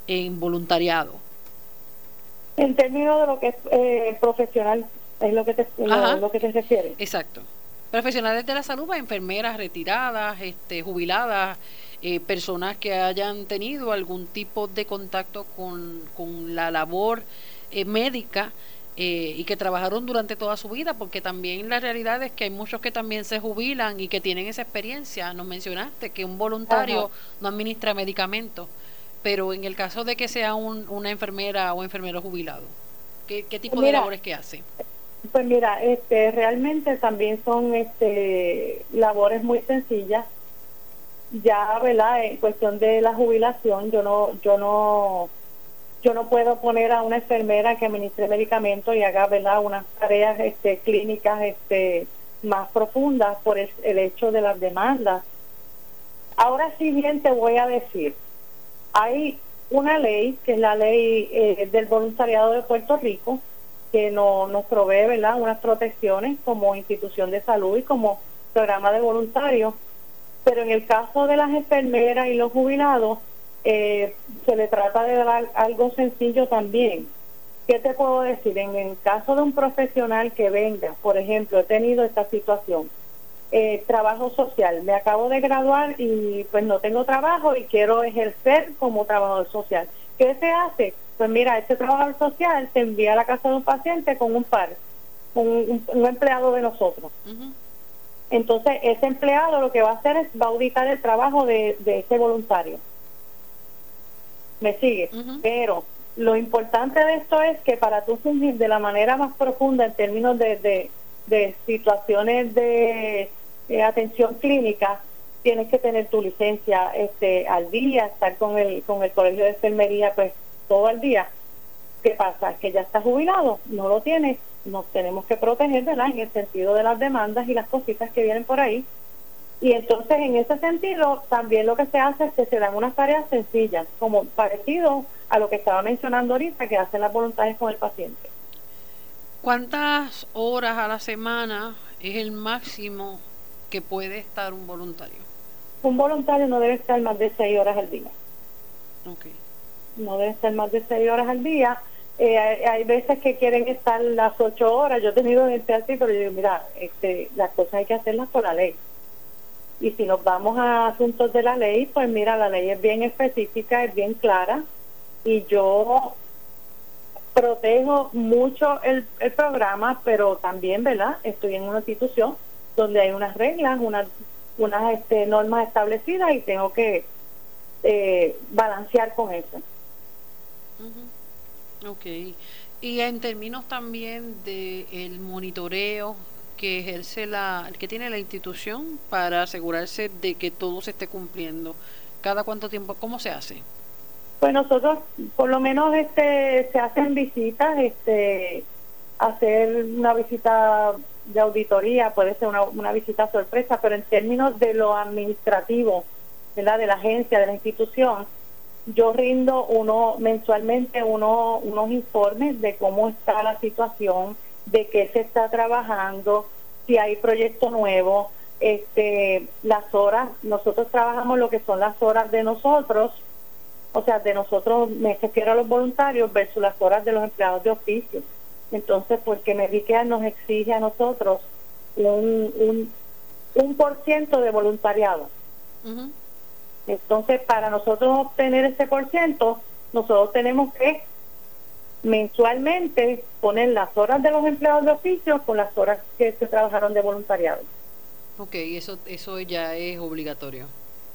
Speaker 1: en voluntariado.
Speaker 2: En términos de lo que es profesional es lo que te, lo, que te refiere.
Speaker 1: Exacto. Profesionales de la salud, enfermeras retiradas, este, jubiladas, eh, personas que hayan tenido algún tipo de contacto con, con la labor eh, médica eh, y que trabajaron durante toda su vida, porque también la realidad es que hay muchos que también se jubilan y que tienen esa experiencia. Nos mencionaste que un voluntario no administra medicamentos, pero en el caso de que sea un, una enfermera o enfermero jubilado, ¿qué, qué tipo de labores que hace?
Speaker 2: Pues mira, este, realmente también son este, labores muy sencillas. Ya, ¿verdad? En cuestión de la jubilación, yo no, yo no, yo no puedo poner a una enfermera que administre medicamentos y haga, ¿verdad? Unas tareas este, clínicas este, más profundas por el, hecho de las demandas. Ahora sí bien te voy a decir, hay una ley, que es la ley eh, del voluntariado de Puerto Rico, que no, nos provee ¿verdad? unas protecciones como institución de salud y como programa de voluntarios. Pero en el caso de las enfermeras y los jubilados, eh, se le trata de dar algo sencillo también. ¿Qué te puedo decir? En el caso de un profesional que venga, por ejemplo, he tenido esta situación, eh, trabajo social, me acabo de graduar y pues no tengo trabajo y quiero ejercer como trabajador social. ¿Qué se hace? Pues mira, este trabajador social te envía a la casa de un paciente con un par, un, un, empleado de nosotros. Entonces, ese empleado lo que va a hacer es va a auditar el trabajo de, ese voluntario. ¿Me sigue? Pero lo importante de esto es que para tú fungir de la manera más profunda en términos de, de, situaciones de, atención clínica, tienes que tener tu licencia este al día, estar con el con el colegio de enfermería pues todo el día. ¿Qué pasa? Que ya está jubilado, no lo tiene, nos tenemos que proteger, ¿verdad? En el sentido de las demandas y las cositas que vienen por ahí. Y entonces, en ese sentido, también lo que se hace es que se dan unas tareas sencillas, como parecido a lo que estaba mencionando ahorita, que hacen las voluntades con el paciente.
Speaker 1: ¿Cuántas horas a la semana es el máximo que puede estar un voluntario?
Speaker 2: Un voluntario no debe estar más de seis horas al día.
Speaker 1: Okay
Speaker 2: no deben ser más de seis horas al día. Eh, hay, veces que quieren estar las ocho horas. Yo he tenido gente así, pero yo digo, mira, este, las cosas hay que hacerlas por la ley. Y si nos vamos a asuntos de la ley, pues mira, la ley es bien específica, es bien clara. Y yo protejo mucho el, el programa, pero también, ¿verdad? Estoy en una institución donde hay unas reglas, unas, unas este, normas establecidas y tengo que eh, balancear con eso.
Speaker 1: Ok. Y en términos también de el monitoreo que ejerce la, que tiene la institución para asegurarse de que todo se esté cumpliendo. ¿Cada cuánto tiempo? ¿Cómo se hace?
Speaker 2: Pues nosotros, por lo menos, este, se hacen visitas, este, hacer una visita de auditoría, puede ser una, una visita sorpresa, pero en términos de lo administrativo, ¿verdad? de la agencia, de la institución, yo rindo uno mensualmente uno, unos informes de cómo está la situación, de qué se está trabajando, si hay proyecto nuevo, este, las horas, nosotros trabajamos lo que son las horas de nosotros, o sea, de nosotros, me refiero a los voluntarios versus las horas de los empleados de oficio. Entonces, porque Medicare nos exige a nosotros un, un, un por ciento de voluntariado. Entonces, para nosotros obtener ese por ciento, nosotros tenemos que mensualmente poner las horas de los empleados de oficio con las horas que se trabajaron de voluntariado.
Speaker 1: Ok, eso, eso ya es obligatorio.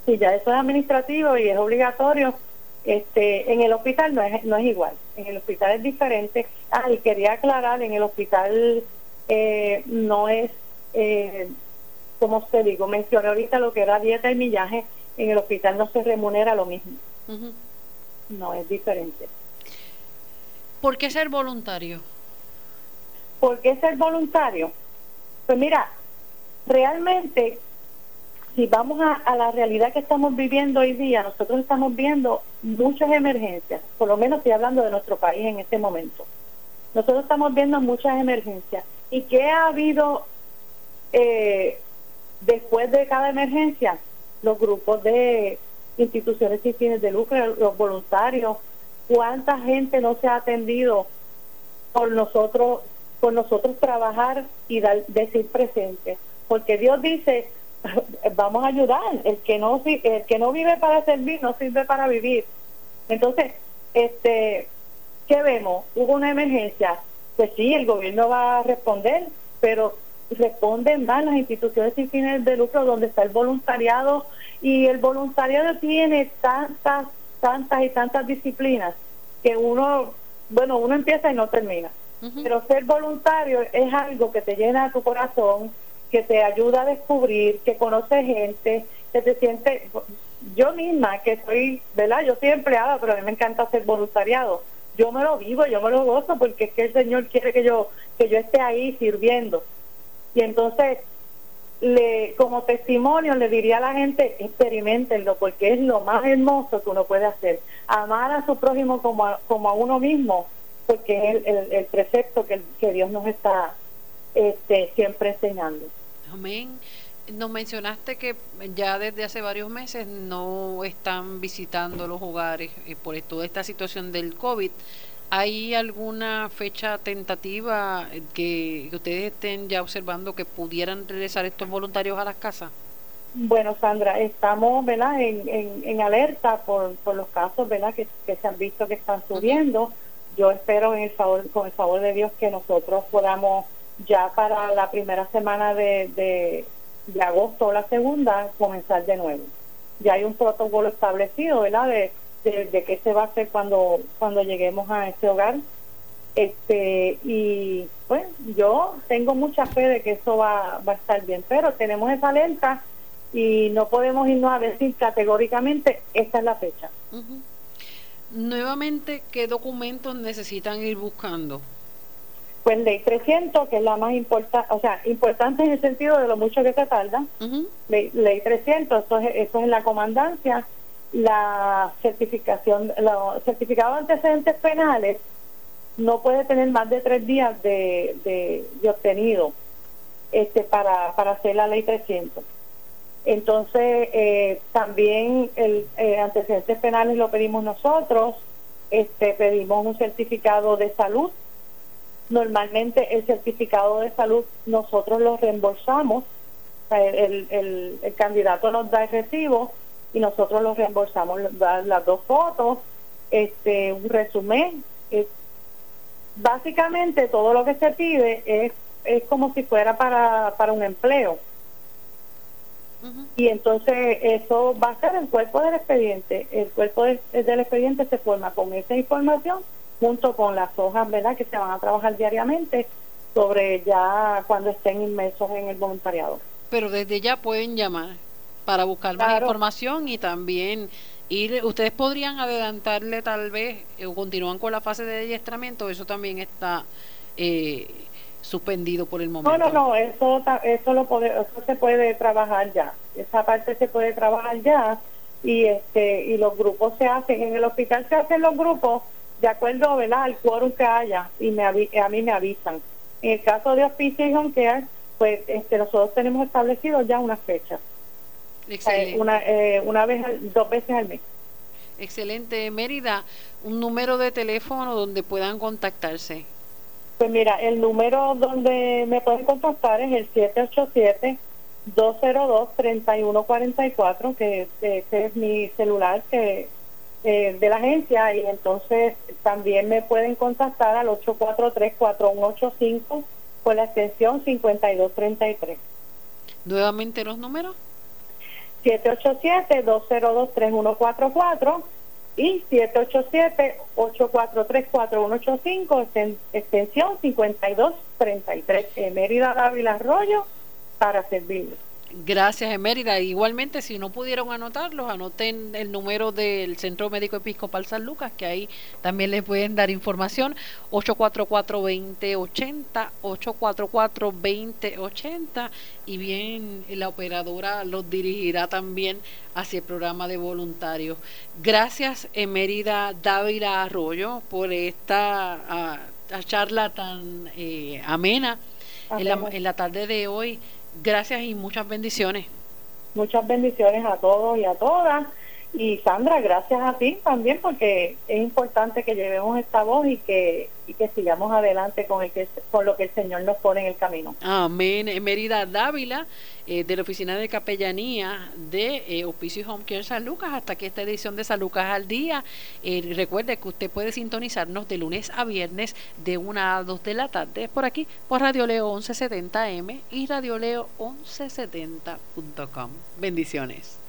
Speaker 2: Sí, ya eso es administrativo y es obligatorio. Este, en el hospital no es, no es igual, en el hospital es diferente. Ah, y quería aclarar, en el hospital eh, no es, eh, como usted digo, mencioné ahorita lo que era dieta y millaje, en el hospital no se remunera lo mismo. No, es diferente.
Speaker 1: ¿Por qué ser voluntario?
Speaker 2: ¿Por qué ser voluntario? Pues mira, realmente, si vamos a, la realidad que estamos viviendo hoy día, nosotros estamos viendo muchas emergencias, por lo menos estoy hablando de nuestro país en este momento. Nosotros estamos viendo muchas emergencias. ¿Y qué ha habido eh, después de cada emergencia? Los grupos de instituciones sin fines de lucro, los voluntarios, cuánta gente no se ha atendido por nosotros por nosotros trabajar y dar, decir presente porque Dios dice vamos a ayudar. El que no el que no vive para servir no sirve para vivir. Entonces este qué vemos hubo una emergencia. Pues sí el gobierno va a responder pero responden más las instituciones sin fines de lucro donde está el voluntariado y el voluntariado tiene tantas tantas y tantas disciplinas que uno, bueno, uno empieza y no termina. Pero ser voluntario es algo que te llena tu corazón, que te ayuda a descubrir, que conoce gente, que te siente, yo misma que soy, ¿verdad? Yo soy empleada, pero a mí me encanta ser voluntariado. Yo me lo vivo, yo me lo gozo porque es que el Señor quiere que yo que yo esté ahí sirviendo. Y entonces le, como testimonio le diría a la gente, experimentenlo, porque es lo más hermoso que uno puede hacer. Amar a su prójimo como a, como a uno mismo, porque es el, el, precepto que, que, Dios nos está este, siempre enseñando.
Speaker 1: Amén. Nos mencionaste que ya desde hace varios meses no están visitando los hogares eh, por toda esta situación del COVID. ¿Hay alguna fecha tentativa que, ustedes estén ya observando que pudieran regresar estos voluntarios a las casas?
Speaker 2: Bueno, Sandra, estamos ¿verdad? En, en, alerta por, por, los casos ¿verdad? Que, se han visto que están subiendo. Yo espero en el favor, con el favor de Dios que nosotros podamos ya para la primera semana de, de, de agosto o la segunda comenzar de nuevo. Ya hay un protocolo establecido, ¿verdad? De, de, qué se va a hacer cuando, cuando lleguemos a ese hogar. Este, y pues yo tengo mucha fe de que eso va, va a estar bien, pero tenemos esa alerta y no podemos irnos a decir categóricamente esta es la fecha.
Speaker 1: Nuevamente, ¿qué documentos necesitan ir buscando?
Speaker 2: Pues ley 300, que es la más importante, o sea, importante en el sentido de lo mucho que se tarda. ley, ley, 300, eso es, eso es en la comandancia la certificación, los certificados de antecedentes penales no puede tener más de tres días de, de, obtenido este para, para hacer la ley 300. Entonces, eh, también el eh, antecedentes penales lo pedimos nosotros, este pedimos un certificado de salud. Normalmente el certificado de salud nosotros lo reembolsamos, el, el, el candidato nos da el recibo y nosotros los reembolsamos las, dos fotos, este un resumen. básicamente todo lo que se pide es, es como si fuera para, para un empleo. Y entonces eso va a ser el cuerpo del expediente. El cuerpo del expediente se forma con esa información junto con las hojas, ¿verdad?, que se van a trabajar diariamente sobre ya cuando estén inmersos en el voluntariado.
Speaker 1: Pero desde ya pueden llamar para buscar más información y también ir, ustedes podrían adelantarle tal vez eh, o continúan con la fase de adiestramiento, eso también está eh, suspendido por el momento.
Speaker 2: No, no, no, eso, eso, lo puede, eso se puede trabajar ya, esa parte se puede trabajar ya y este y los grupos se hacen, en el hospital se hacen los grupos de acuerdo ¿verdad? al quórum que haya y me a mí me avisan. En el caso de Hospicio y Home Care, pues este, nosotros tenemos establecido ya una fecha. Eh, una, eh, una vez, dos veces al mes.
Speaker 1: Excelente. Mérida, un número de teléfono donde puedan contactarse.
Speaker 2: Pues mira, el número donde me pueden contactar es el 787-202-3144, que ese es mi celular que eh, de la agencia, y entonces también me pueden contactar al 843-4185 con la extensión 5233.
Speaker 1: Nuevamente los números.
Speaker 2: 787-202-3144 y 787-843-4185, extensión 5233, en Mérida Dávila Arroyo, para servirles.
Speaker 1: Gracias, Emérida. Igualmente, si no pudieron anotarlos, anoten el número del Centro Médico Episcopal San Lucas, que ahí también les pueden dar información. 844-2080, 844-2080. Y bien, la operadora los dirigirá también hacia el programa de voluntarios. Gracias, Emérida Dávila Arroyo, por esta ah, charla tan eh, amena en la, en la tarde de hoy. Gracias y muchas bendiciones.
Speaker 2: Muchas bendiciones a todos y a todas. Y Sandra, gracias a ti también porque es importante que llevemos esta voz y que, y que sigamos adelante con, el que, con lo que el Señor nos pone en el camino.
Speaker 1: Amén. Mérida Dávila, eh, de la Oficina de Capellanía de eh, Hospicio Home Care San Lucas, hasta que esta edición de San Lucas al Día. Eh, recuerde que usted puede sintonizarnos de lunes a viernes de 1 a 2 de la tarde por aquí, por Radio Leo 1170M y Radio Leo 1170.com. Bendiciones.